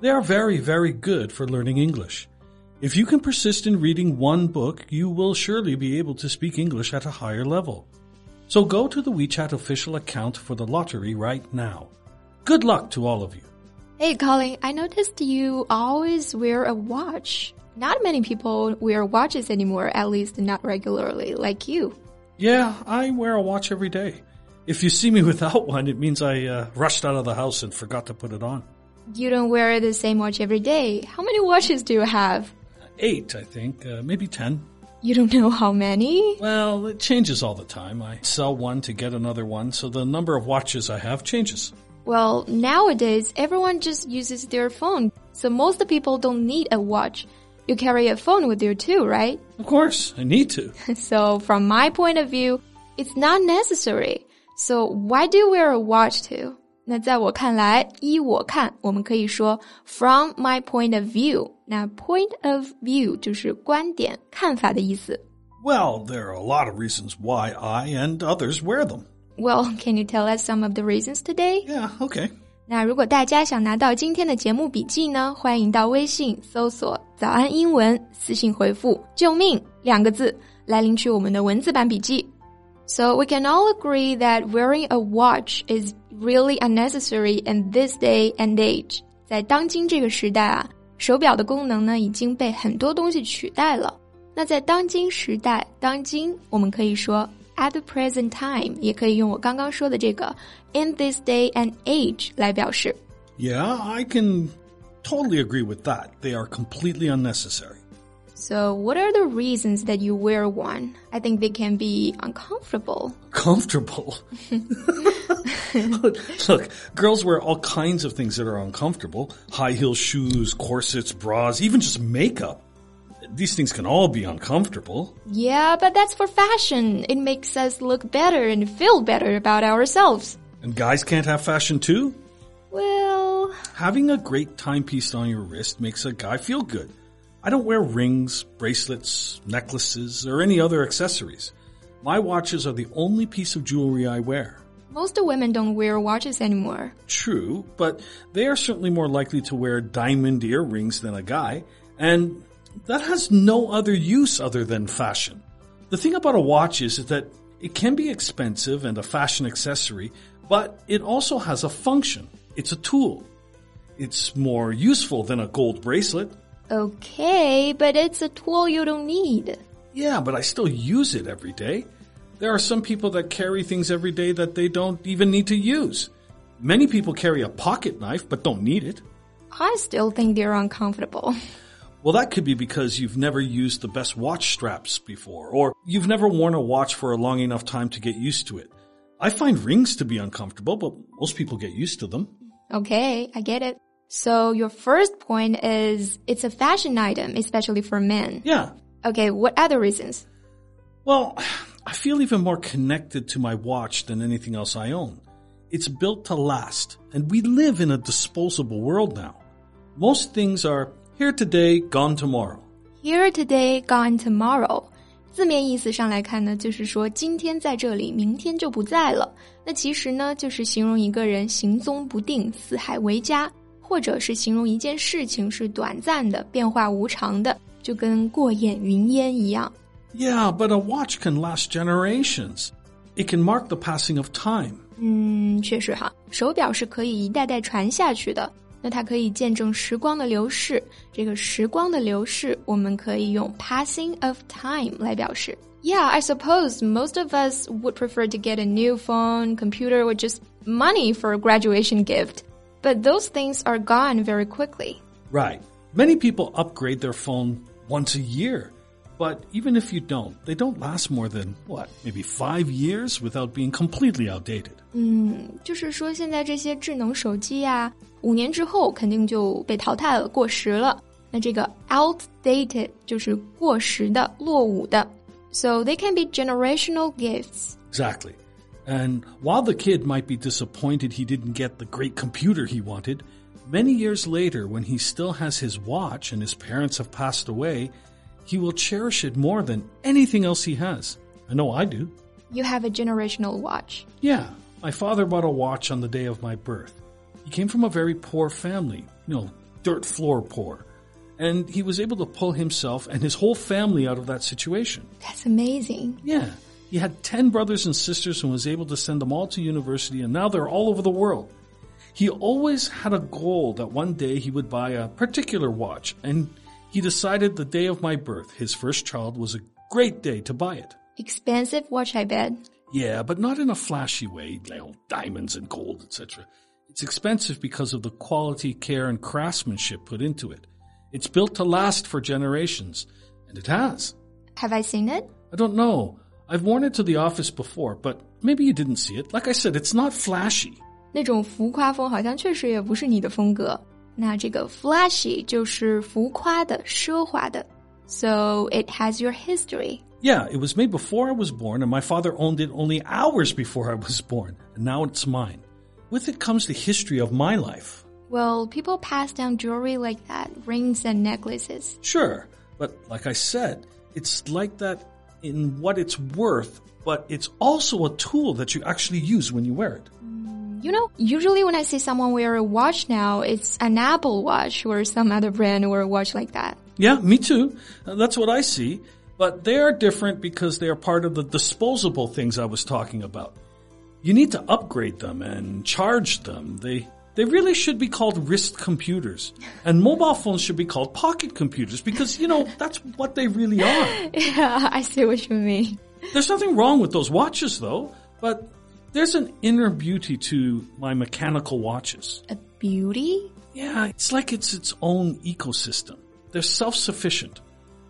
They are very, very good for learning English. If you can persist in reading one book, you will surely be able to speak English at a higher level. So go to the WeChat official account for the lottery right now. Good luck to all of you. Hey, Colin, I noticed you always wear a watch. Not many people wear watches anymore, at least not regularly, like you. Yeah, I wear a watch every day. If you see me without one, it means I uh, rushed out of the house and forgot to put it on. You don't wear the same watch every day. How many watches do you have? Eight, I think, uh, maybe ten. You don't know how many? Well, it changes all the time. I sell one to get another one, so the number of watches I have changes. Well, nowadays, everyone just uses their phone, so most people don't need a watch. You carry a phone with you too, right? Of course, I need to. So from my point of view, it's not necessary. So why do you wear a watch too? 那在我看来，依我看，我们可以说 from my point of view。那 point of view 就是观点、看法的意思。 Well, there are a lot of reasons why I and others wear them. Well, can you tell us some of the reasons today? Yeah, okay. 那如果大家想拿到今天的节目笔记呢，欢迎到微信搜索“早安英文”，私信回复“救命”两个字来领取我们的文字版笔记。So we can all agree that wearing a watch is really unnecessary in this day and age. 在当今这个时代啊，手表的功能呢已经被很多东西取代了。那在当今时代，当今我们可以说 at the present time，也可以用我刚刚说的这个 in this day and age 来表示。 Yeah, I can totally agree with that. They are completely unnecessary. So, what are the reasons that you wear one? I think they can be uncomfortable. Comfortable. Look, girls wear all kinds of things that are uncomfortable. High heel shoes, corsets, bras, even just makeup. These things can all be uncomfortable. Yeah, but that's for fashion. It makes us look better and feel better about ourselves. And guys can't have fashion too? Well, Having a great timepiece on your wrist makes a guy feel good. I don't wear rings, bracelets, necklaces, or any other accessories. My watches are the only piece of jewelry I wear. Most women don't wear watches anymore. True, but they are certainly more likely to wear diamond earrings than a guy, and that has no other use other than fashion. The thing about a watch is that it can be expensive and a fashion accessory, but it also has a function. It's a tool. It's more useful than a gold bracelet. Okay, but it's a tool you don't need. Yeah, but I still use it every day. There are some people that carry things every day that they don't even need to use. Many people carry a pocket knife but don't need it. I still think they're uncomfortable. Well, that could be because you've never used the best watch straps before, or you've never worn a watch for a long enough time to get used to it. I find rings to be uncomfortable, but most people get used to them. Okay, I get it. So your first point is it's a fashion item, especially for men. Yeah. Okay, what other reasons? Well, I feel even more connected to my watch than anything else I own. It's built to last, and we live in a disposable world now. Most things are here today, gone tomorrow. Here today, gone tomorrow. 字面意思上来看呢，就是说今天在这里，明天就不在了。那其实呢，就是形容一个人行踪不定、四海为家，或者是形容一件事情是短暂的、变化无常的，就跟过眼云烟一样。 Yeah, but a watch can last generations. It can mark the passing of time. 嗯，确实哈，手表是可以一代代传下去的。那它可以见证时光的流逝。这个时光的流逝，我们可以用 passing of time 来表示。Yeah, I suppose most of us would prefer to get a new phone, computer, or just money for a graduation gift. But those things are gone very quickly. Right. Many people upgrade their phone once a year. But even if you don't, they don't last more than, what, maybe five years without being completely outdated. 嗯，就是说现在这些智能手机呀、五年之后肯定就被淘汰了，过时了。那这个 outdated 就是过时的、落伍的。So they can be generational gifts. Exactly. And while the kid might be disappointed he didn't get the great computer he wanted, many years later, when he still has his watch and his parents have passed away, he will cherish it more than anything else he has. I know I do. You have a generational watch. Yeah, my father bought a watch on the day of my birth. He came from a very poor family, you know, dirt floor poor. And he was able to pull himself and his whole family out of that situation. That's amazing. Yeah. He had 10 brothers and sisters and was able to send them all to university, and now they're all over the world. He always had a goal that one day he would buy a particular watch, and he decided the day of my birth, his first child, was a great day to buy it. Expensive watch, I bet. Yeah, but not in a flashy way, you know, diamonds and gold, etc. It's expensive because of the quality, care, and craftsmanship put into it. It's built to last for generations, and it has. Have I seen it? I don't know. I've worn it to the office before, but maybe you didn't see it. Like I said, it's not flashy. 那种浮夸风好像确实也不是你的风格。 那这个 flashy 就是浮夸的、奢华的。So it has your history. Yeah, it was made before I was born, and my father owned it only hours before I was born, and now it's mine. With it comes the history of my life. Well, people pass down jewelry like that, rings and necklaces. Sure, but like I said, it's like that in what it's worth, but it's also a tool that you actually use when you wear it. You know, usually when I see someone wear a watch now, it's an Apple watch or some other brand or a watch like that. Yeah, me too. Uh, That's what I see. But they are different because they are part of the disposable things I was talking about. You need to upgrade them and charge them. They they really should be called wrist computers. And mobile phones should be called pocket computers because, you know, that's what they really are. Yeah, I see what you mean. There's nothing wrong with those watches though, but there's an inner beauty to my mechanical watches. A beauty? Yeah, it's like it's its own ecosystem. They're self-sufficient.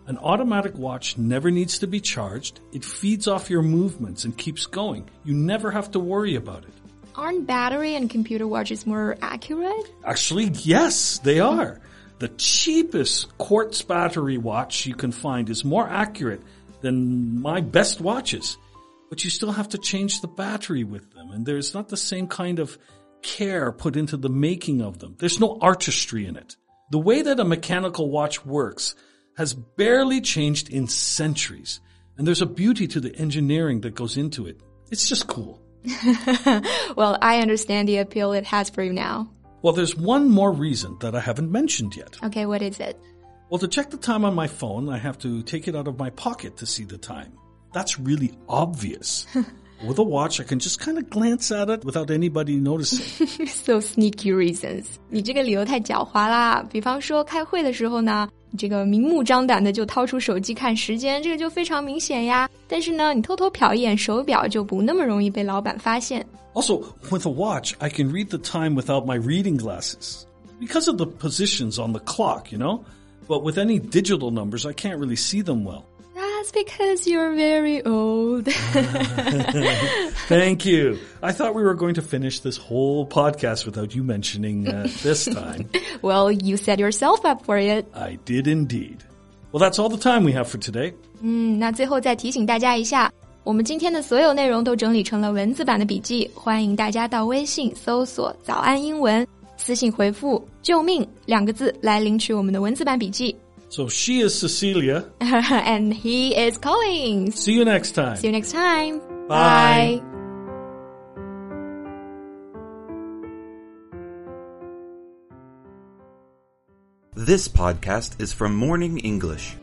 An automatic watch never needs to be charged. It feeds off your movements and keeps going. You never have to worry about it. Aren't battery and computer watches more accurate? Actually, yes, they are. The cheapest quartz battery watch you can find is more accurate than my best watches. But you still have to change the battery with them, and there's not the same kind of care put into the making of them. There's no artistry in it. The way that a mechanical watch works has barely changed in centuries, and there's a beauty to the engineering that goes into it. It's just cool. Well, I understand the appeal it has for you now. Well, there's one more reason that I haven't mentioned yet. Okay, what is it? Well, to check the time on my phone, I have to take it out of my pocket to see the time That's really obvious. With a watch, I can just kind of glance at it without anybody noticing. so sneaky reasons. 你这个理由太狡猾啦！比方说开会的时候呢，你这个明目张胆的就掏出手机看时间，这个就非常明显呀。但是呢，你偷偷瞟一眼手表就不那么容易被老板发现。 also, with a watch, I can read the time without my reading glasses. Because of the positions on the clock, you know? But with any digital numbers, I can't really see them well. That's because you're very old. Thank you. I thought we were going to finish this whole podcast without you mentioning uh, this time. well, you set yourself up for it. I did indeed. Well, that's all the time we have for today. 嗯，那最后再提醒大家一下，我们今天的所有内容都整理成了文字版的笔记，欢迎大家到微信搜索“早安英文”，私信回复“救命”两个字来领取我们的文字版笔记。 So she is Cecilia. and he is Collins. See you next time. See you next time. Bye. This podcast is from Morning English.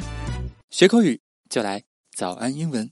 学口语就来早安英文。